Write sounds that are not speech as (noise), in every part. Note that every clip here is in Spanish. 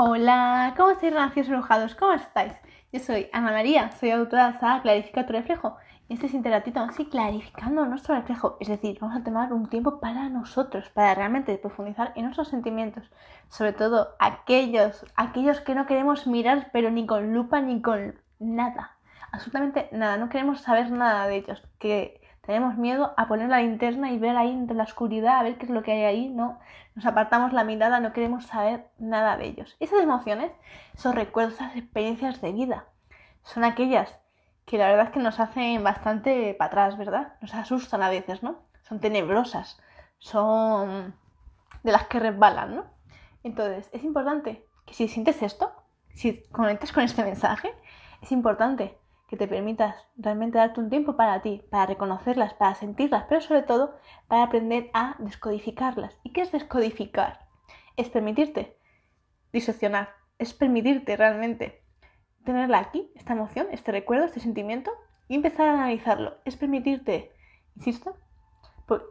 Hola, ¿cómo estáis, renacidos enojados? ¿Cómo estáis? Yo soy Ana María, soy autora de saga Clarifica tu reflejo. Y este es interactivo así clarificando nuestro reflejo. Es decir, vamos a tomar un tiempo para nosotros, para realmente profundizar en nuestros sentimientos. Sobre todo aquellos, aquellos que no queremos mirar, pero ni con lupa ni con nada. Absolutamente nada. No queremos saber nada de ellos. Que tenemos miedo a poner la linterna y ver ahí entre la oscuridad, a ver qué es lo que hay ahí, ¿no? Nos apartamos la mirada, no queremos saber nada de ellos. Esas emociones, esos recuerdos, esas experiencias de vida, son aquellas que la verdad es que nos hacen bastante para atrás, ¿verdad? Nos asustan a veces, ¿no? Son tenebrosas, son de las que resbalan, ¿no? Entonces, es importante que si sientes esto, si conectas con este mensaje, es importante que te permitas realmente darte un tiempo para ti, para reconocerlas, para sentirlas, pero sobre todo para aprender a descodificarlas. ¿Y qué es descodificar? Es permitirte diseccionar, es permitirte realmente tenerla aquí, esta emoción, este recuerdo, este sentimiento, y empezar a analizarlo. Es permitirte, insisto,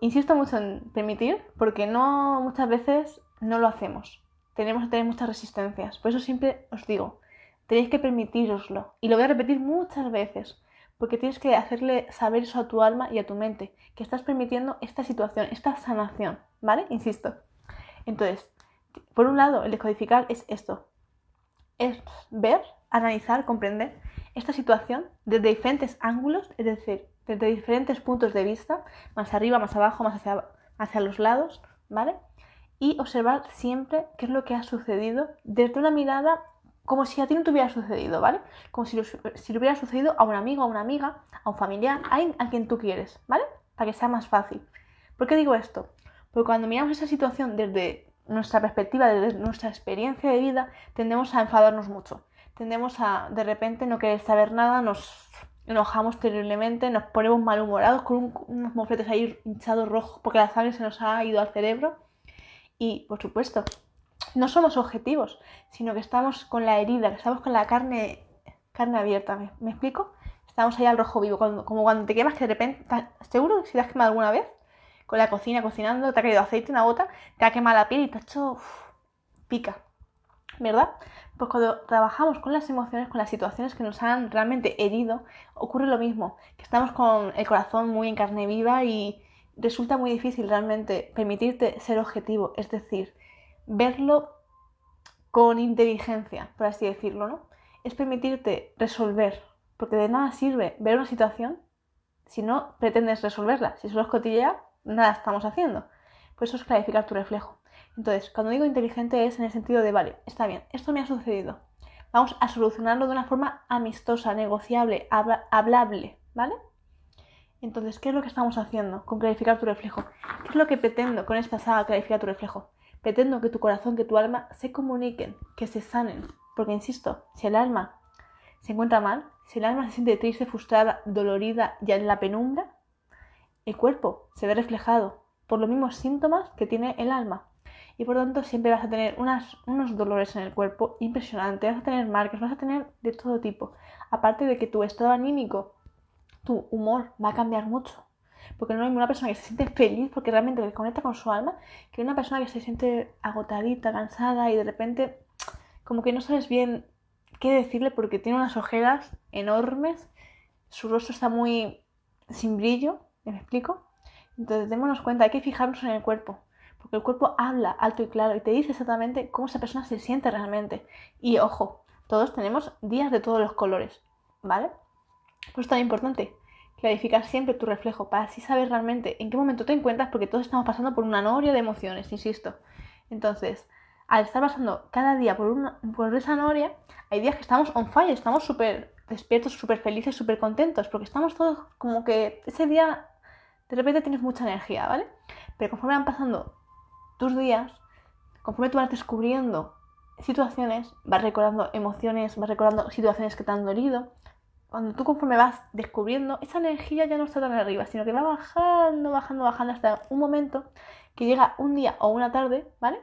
insisto mucho en permitir, porque no muchas veces no lo hacemos. Tenemos que tener muchas resistencias. Por eso siempre os digo, Tenéis que permitiroslo. Y lo voy a repetir muchas veces, porque tienes que hacerle saber eso a tu alma y a tu mente, que estás permitiendo esta situación, esta sanación, ¿vale? Insisto. Entonces, por un lado, el descodificar es esto. Es ver, analizar, comprender esta situación desde diferentes ángulos, es decir, desde diferentes puntos de vista, más arriba, más abajo, más hacia, hacia los lados, ¿vale? Y observar siempre qué es lo que ha sucedido desde una mirada como si a ti no te hubiera sucedido, ¿vale? Como si, si le hubiera sucedido a un amigo, a una amiga, a un familiar, a, a quien tú quieres, ¿vale? Para que sea más fácil. ¿Por qué digo esto? Porque cuando miramos esa situación desde nuestra perspectiva, desde nuestra experiencia de vida, tendemos a enfadarnos mucho. Tendemos a, de repente, no querer saber nada, nos enojamos terriblemente, nos ponemos malhumorados con unos mofletes ahí hinchados rojos porque la sangre se nos ha ido al cerebro. Y, por supuesto, no somos objetivos, sino que estamos con la herida, que estamos con la carne, carne abierta, ¿me, explico? Estamos ahí al rojo vivo, como cuando te quemas que de repente, ¿seguro que si te has quemado alguna vez? Con la cocina, cocinando, te ha caído aceite, una gota, te ha quemado la piel y te ha hecho... pica, ¿verdad? Pues cuando trabajamos con las emociones, con las situaciones que nos han realmente herido, ocurre lo mismo, que estamos con el corazón muy en carne viva y resulta muy difícil realmente permitirte ser objetivo, es decir, verlo con inteligencia, por así decirlo, ¿no? Es permitirte resolver, porque de nada sirve ver una situación si no pretendes resolverla. Si solo es cotillea, nada estamos haciendo. Por eso es clarificar tu reflejo. Entonces, cuando digo inteligente es en el sentido de, vale, está bien, esto me ha sucedido. Vamos a solucionarlo de una forma amistosa, negociable, hablable, ¿vale? Entonces, ¿qué es lo que estamos haciendo con clarificar tu reflejo? ¿Qué es lo que pretendo con esta saga clarificar tu reflejo? Pretendo que tu corazón, que tu alma se comuniquen, que se sanen. Porque, insisto, si el alma se encuentra mal, si el alma se siente triste, frustrada, dolorida, ya en la penumbra, el cuerpo se ve reflejado por los mismos síntomas que tiene el alma. Y por tanto siempre vas a tener unos dolores en el cuerpo impresionantes, vas a tener marcas, vas a tener de todo tipo. Aparte de que tu estado anímico, tu humor va a cambiar mucho. Porque no hay una persona que se siente feliz porque realmente conecta con su alma que una persona que se siente agotadita, cansada y de repente como que no sabes bien qué decirle porque tiene unas ojeras enormes, su rostro está muy sin brillo, ¿me explico? Entonces démonos cuenta, hay que fijarnos en el cuerpo, porque el cuerpo habla alto y claro y te dice exactamente cómo esa persona se siente realmente. Y ojo, todos tenemos días de todos los colores, ¿vale? Pues es tan importante clarificar siempre tu reflejo para así saber realmente en qué momento te encuentras, porque todos estamos pasando por una noria de emociones, insisto. Entonces, al estar pasando cada día por, una, por esa noria, hay días que estamos on fire, estamos súper despiertos, súper felices, súper contentos, porque estamos todos como que ese día de repente tienes mucha energía, ¿vale? Pero conforme van pasando tus días, conforme tú vas descubriendo situaciones, vas recordando emociones, vas recordando situaciones que te han dolido, cuando tú conforme vas descubriendo, esa energía ya no está tan arriba, sino que va bajando, bajando, bajando hasta un momento que llega un día o una tarde, ¿vale?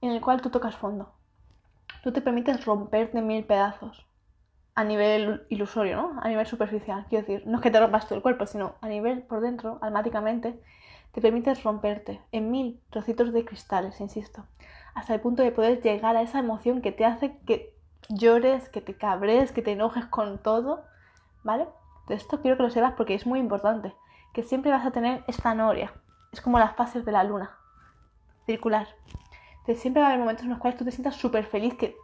En el cual tú tocas fondo. Tú te permites romperte en mil pedazos. A nivel ilusorio, ¿no? A nivel superficial. Quiero decir, no es que te rompas todo el cuerpo, sino a nivel por dentro, almáticamente, te permites romperte en mil trocitos de cristales, insisto. hasta el punto de poder llegar a esa emoción que te hace que llores, que te cabres, que te enojes con todo, ¿vale? Esto quiero que lo sepas porque es muy importante, que siempre vas a tener esta noria, es como las fases de la luna, circular. Entonces siempre va a haber momentos en los cuales tú te sientas súper feliz, que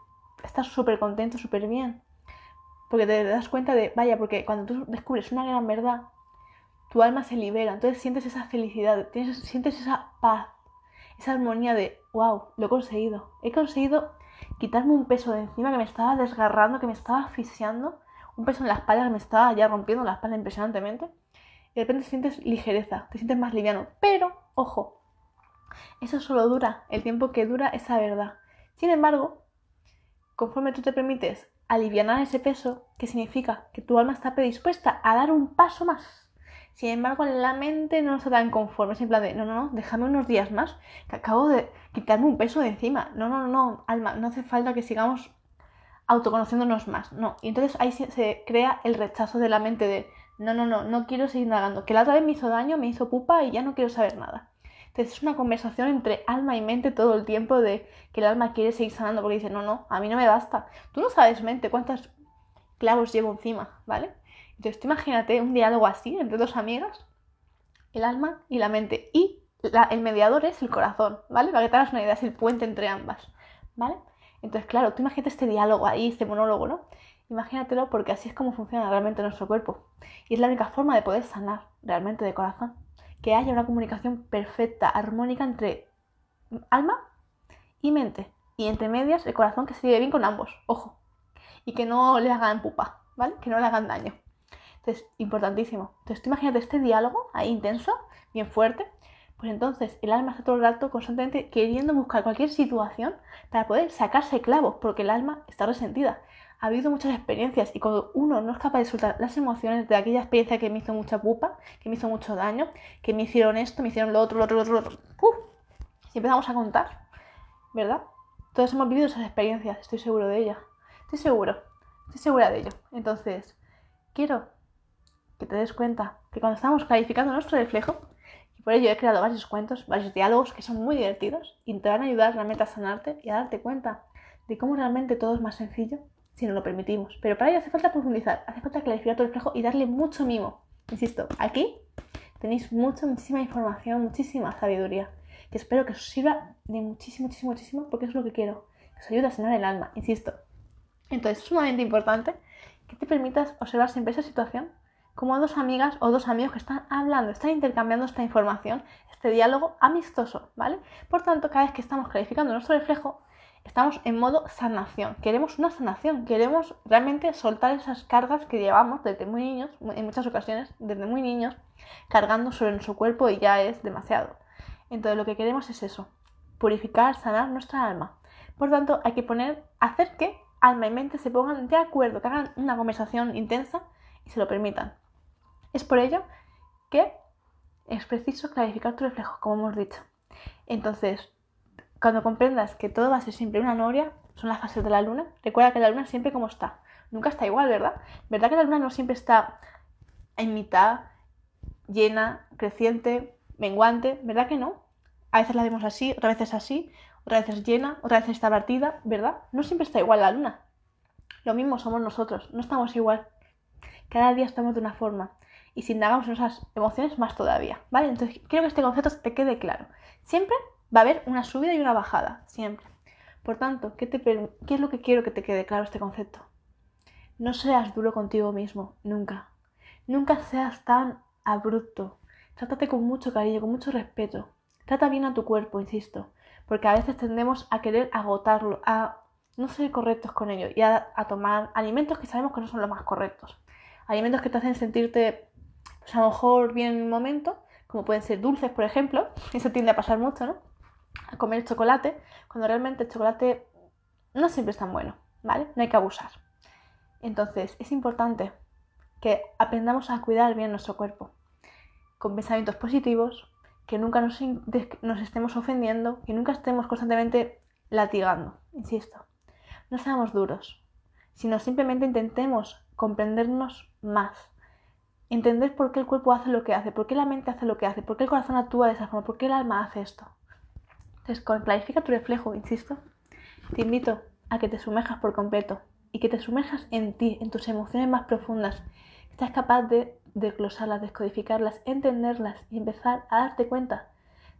estás súper contento, súper bien, porque te das cuenta de, vaya, porque cuando tú descubres una gran verdad, tu alma se libera, entonces sientes esa felicidad, sientes esa paz, esa armonía de, wow, lo he conseguido, he conseguido quitarme un peso de encima que me estaba desgarrando, que me estaba asfixiando, un peso en la espalda que me estaba ya rompiendo la espalda impresionantemente, y de repente sientes ligereza, te sientes más liviano, pero, ojo, eso solo dura el tiempo que dura esa verdad. Sin embargo, conforme tú te permites aliviar ese peso, ¿qué significa? Que tu alma está predispuesta a dar un paso más sin embargo, la mente no está tan conforme. Es en plan de, no, no, no, déjame unos días más, que acabo de quitarme un peso de encima. No, no, no, alma, no hace falta que sigamos autoconociéndonos más. No. Y entonces ahí se, crea el rechazo de la mente de, no, no, no, no quiero seguir indagando. Que la otra vez me hizo daño, me hizo pupa y ya no quiero saber nada. Entonces es una conversación entre alma y mente todo el tiempo de que el alma quiere seguir sanando porque dice, no, no, a mí no me basta. Tú no sabes, mente, cuántos clavos llevo encima, ¿vale? Entonces, tú imagínate un diálogo así entre dos amigas, el alma y la mente. Y el mediador es el corazón, ¿vale? Para que te hagas una idea, es el puente entre ambas, ¿vale? Entonces, claro, tú imagínate este diálogo ahí, este monólogo, ¿no? Imagínatelo porque así es como funciona realmente nuestro cuerpo. Y es la única forma de poder sanar realmente de corazón. Que haya una comunicación perfecta, armónica entre alma y mente. Y entre medias el corazón que se lleve bien con ambos, ojo. Y que no le hagan pupa, ¿vale? Que no le hagan daño. Entonces, importantísimo. Entonces, tú imagínate este diálogo ahí intenso, bien fuerte. Pues entonces el alma está todo el rato constantemente queriendo buscar cualquier situación para poder sacarse clavos, porque el alma está resentida. Ha habido muchas experiencias y cuando uno no es capaz de soltar las emociones de aquella experiencia que me hizo mucha pupa, que me hizo mucho daño, que me hicieron esto, me hicieron lo otro, lo otro, lo otro, lo otro. ¡Uf! Si empezamos a contar, ¿verdad? Todos hemos vivido esas experiencias, estoy seguro de ellas. Estoy seguro, estoy segura de ello. Entonces, quiero que te des cuenta que cuando estamos clarificando nuestro reflejo, y por ello he creado varios cuentos, varios diálogos que son muy divertidos y te van a ayudar realmente a sanarte y a darte cuenta de cómo realmente todo es más sencillo si nos lo permitimos. Pero para ello hace falta profundizar, hace falta clarificar tu reflejo y darle mucho mimo. Insisto, aquí tenéis mucha, muchísima información, muchísima sabiduría, que espero que os sirva de muchísimo, muchísimo, muchísimo, porque es lo que quiero, que os ayude a sanar el alma, insisto. Entonces, es sumamente importante que te permitas observar siempre esa situación como dos amigas o dos amigos que están hablando, están intercambiando esta información, este diálogo amistoso, ¿vale? Por tanto, cada vez que estamos clarificando nuestro reflejo, estamos en modo sanación. Queremos una sanación, queremos realmente soltar esas cargas que llevamos desde muy niños, en muchas ocasiones, desde muy niños, cargando sobre nuestro cuerpo y ya es demasiado. Entonces, lo que queremos es eso, purificar, sanar nuestra alma. Por tanto, hay que poner, hacer que alma y mente se pongan de acuerdo, que hagan una conversación intensa y se lo permitan. Es por ello que es preciso clarificar tu reflejo, como hemos dicho. Entonces, cuando comprendas que todo va a ser siempre una noria, son las fases de la luna, recuerda que la luna siempre como está. Nunca está igual, ¿verdad? ¿Verdad que la luna no siempre está en mitad, llena, creciente, menguante? ¿Verdad que no? A veces la vemos así, otras veces así, otras veces llena, otras veces está partida, ¿verdad? No siempre está igual la luna. Lo mismo somos nosotros, no estamos igual. Cada día estamos de una forma y si indagamos en esas emociones más todavía, ¿vale? Entonces quiero que este concepto te quede claro. Siempre va a haber una subida y una bajada, siempre. Por tanto, ¿qué, te, ¿qué es lo que quiero que te quede claro este concepto? No seas duro contigo mismo, nunca. Nunca seas tan abrupto. Trátate con mucho cariño, con mucho respeto. Trata bien a tu cuerpo, insisto, porque a veces tendemos a querer agotarlo, a no ser correctos con ello y a tomar alimentos que sabemos que no son los más correctos. Alimentos que te hacen sentirte pues a lo mejor viene un momento, como pueden ser dulces, por ejemplo, (laughs) eso tiende a pasar mucho, ¿no? A comer chocolate, cuando realmente el chocolate no siempre es tan bueno, ¿vale? No hay que abusar. Entonces, es importante que aprendamos a cuidar bien nuestro cuerpo, con pensamientos positivos, que nunca nos, nos estemos ofendiendo, que nunca estemos constantemente latigando, insisto. No seamos duros, sino simplemente intentemos comprendernos más, entender por qué el cuerpo hace lo que hace, por qué la mente hace lo que hace, por qué el corazón actúa de esa forma, por qué el alma hace esto. Entonces, clarifica tu reflejo, insisto, te invito a que te sumerjas por completo y que te sumerjas en ti, en tus emociones más profundas. Que seas capaz de desglosarlas, descodificarlas, entenderlas y empezar a darte cuenta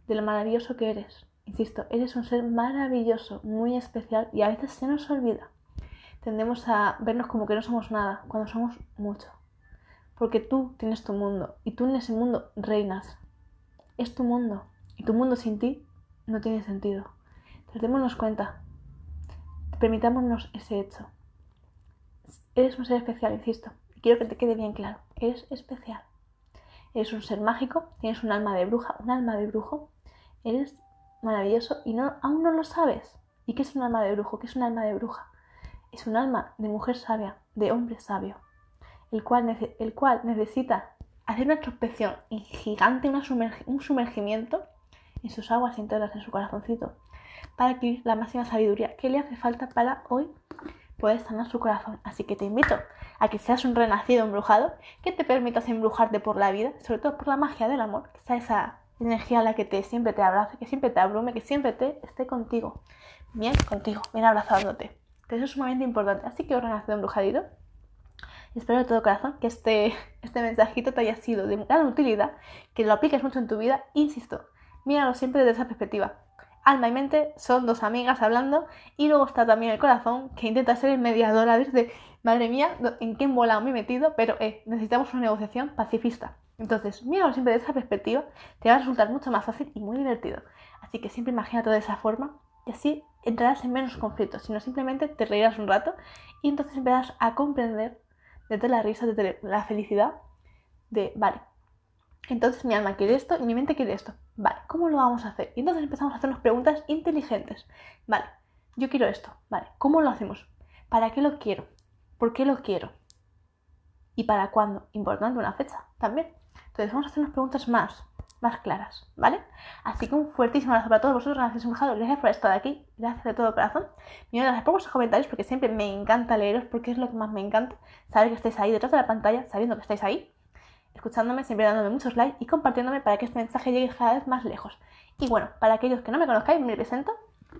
de lo maravilloso que eres. Insisto, eres un ser maravilloso, muy especial y a veces se nos olvida. Tendemos a vernos como que no somos nada, cuando somos mucho. Porque tú tienes tu mundo y tú en ese mundo reinas. Es tu mundo y tu mundo sin ti no tiene sentido. Démonos cuenta, permitámonos ese hecho. Eres un ser especial, insisto, y quiero que te quede bien claro, eres especial. Eres un ser mágico, tienes un alma de bruja, un alma de brujo, eres maravilloso y no, aún no lo sabes. ¿Y qué es un alma de brujo? ¿Qué es un alma de bruja? Es un alma de mujer sabia, de hombre sabio, el cual, el cual necesita hacer una introspección gigante, un sumergimiento en sus aguas internas, en su corazoncito, para adquirir la máxima sabiduría que le hace falta para hoy poder sanar su corazón. Así que te invito a que seas un renacido embrujado, que te permitas embrujarte por la vida, sobre todo por la magia del amor, que sea esa energía a la que te, siempre te abrace, que siempre te abrume, que siempre te esté contigo, bien contigo, bien abrazándote. eso es sumamente importante. Así que, renacido embrujadito, espero de todo corazón que este, (laughs) este mensajito te haya sido de gran utilidad, que lo apliques mucho en tu vida. Insisto, míralo siempre desde esa perspectiva. Alma y mente son dos amigas hablando y luego está también el corazón que intenta ser el mediador a de, madre mía, en qué embolado me he metido, pero eh, necesitamos una negociación pacifista. Entonces, míralo siempre desde esa perspectiva, te va a resultar mucho más fácil y muy divertido. Así que siempre imagínate de esa forma y así entrarás en menos conflictos, sino simplemente te reirás un rato y entonces empezarás a comprender desde la risa, desde la felicidad de, vale, entonces mi alma quiere esto y mi mente quiere esto. Vale, ¿cómo lo vamos a hacer? Y entonces empezamos a hacernos preguntas inteligentes. Vale, yo quiero esto. Vale, ¿cómo lo hacemos? ¿Para qué lo quiero? ¿Por qué lo quiero? ¿Y para cuándo? Importante una fecha también. Entonces vamos a hacernos preguntas más, más claras, ¿vale? Así que un fuertísimo abrazo para todos vosotros, gracias embrujados, gracias por estar aquí, gracias de todo corazón. Y gracias por vuestros comentarios porque siempre me encanta leeros porque es lo que más me encanta, saber que estáis ahí detrás de la pantalla, sabiendo que estáis ahí escuchándome, siempre dándome muchos likes y compartiéndome para que este mensaje llegue cada vez más lejos. Y bueno, para aquellos que no me conozcáis, me presento.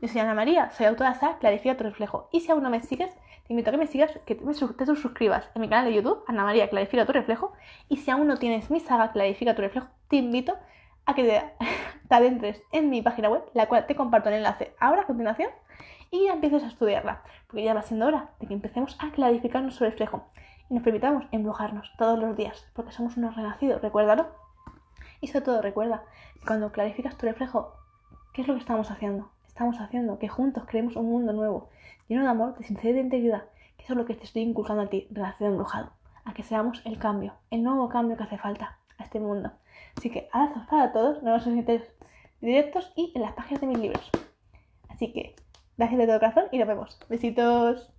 Yo soy Ana María, soy autora de Clarifica tu reflejo. Y si aún no me sigues, te invito a que me sigas, que te, suscribas en mi canal de YouTube, Ana María Clarifica tu reflejo. Y si aún no tienes mi saga Clarifica tu reflejo, te invito a que (laughs) te, adentres en mi página web, la cual te comparto el enlace ahora a continuación, y empieces a estudiarla, porque ya va siendo hora de que empecemos a clarificar nuestro reflejo y nos permitamos embrujarnos todos los días, porque somos unos renacidos, recuérdalo. Y sobre todo recuerda, cuando clarificas tu reflejo, ¿qué es lo que estamos haciendo? Estamos haciendo que juntos creemos un mundo nuevo, lleno de amor, de sinceridad y de integridad, que eso es lo que te estoy inculcando a ti, renacido embrujado, a que seamos el cambio, el nuevo cambio que hace falta a este mundo. Así que abrazos para todos, nos vemos en directos y en las páginas de mis libros. Así que, gracias de todo corazón y nos vemos. Besitos.